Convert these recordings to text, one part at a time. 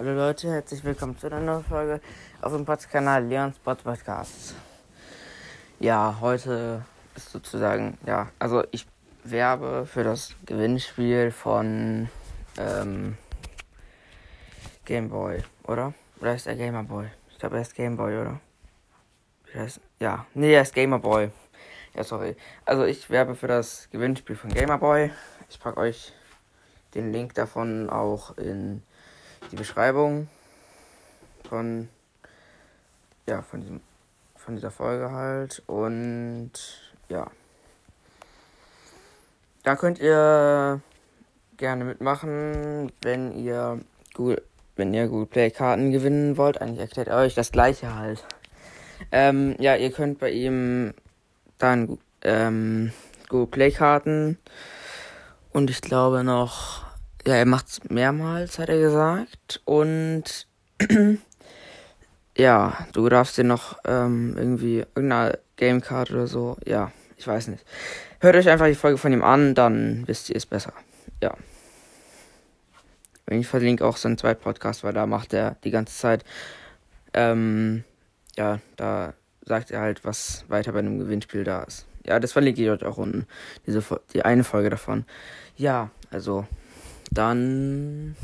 Hallo Leute, herzlich willkommen zu einer neuen Folge auf dem Podcast-Kanal Leons Bot Podcast. Ja, heute ist sozusagen, ja, also ich werbe für das Gewinnspiel von ähm, Gameboy, oder? Oder ist er Gamerboy? Ich glaube, er ist Gameboy, oder? Heißt, ja, nee, er ist Gamerboy. Ja, sorry. Also ich werbe für das Gewinnspiel von Gamerboy. Ich packe euch den Link davon auch in die Beschreibung von ja von diesem von dieser Folge halt und ja. Da könnt ihr gerne mitmachen wenn ihr Google wenn ihr Google Play Karten gewinnen wollt. Eigentlich erklärt er euch das gleiche halt. Ähm, ja ihr könnt bei ihm dann ähm, Google Play Karten und ich glaube noch ja, er macht's mehrmals, hat er gesagt. Und ja, du darfst dir noch ähm, irgendwie irgendeine Gamecard oder so. Ja, ich weiß nicht. Hört euch einfach die Folge von ihm an, dann wisst ihr es besser. Ja. Ich verlinke auch seinen zweiten Podcast, weil da macht er die ganze Zeit. Ähm, ja, da sagt er halt, was weiter bei einem Gewinnspiel da ist. Ja, das verlinke ich euch auch unten. Diese, die eine Folge davon. Ja, also dann,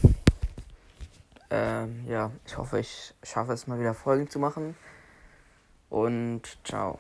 ähm, ja, ich hoffe, ich schaffe es mal wieder Folgen zu machen. Und ciao.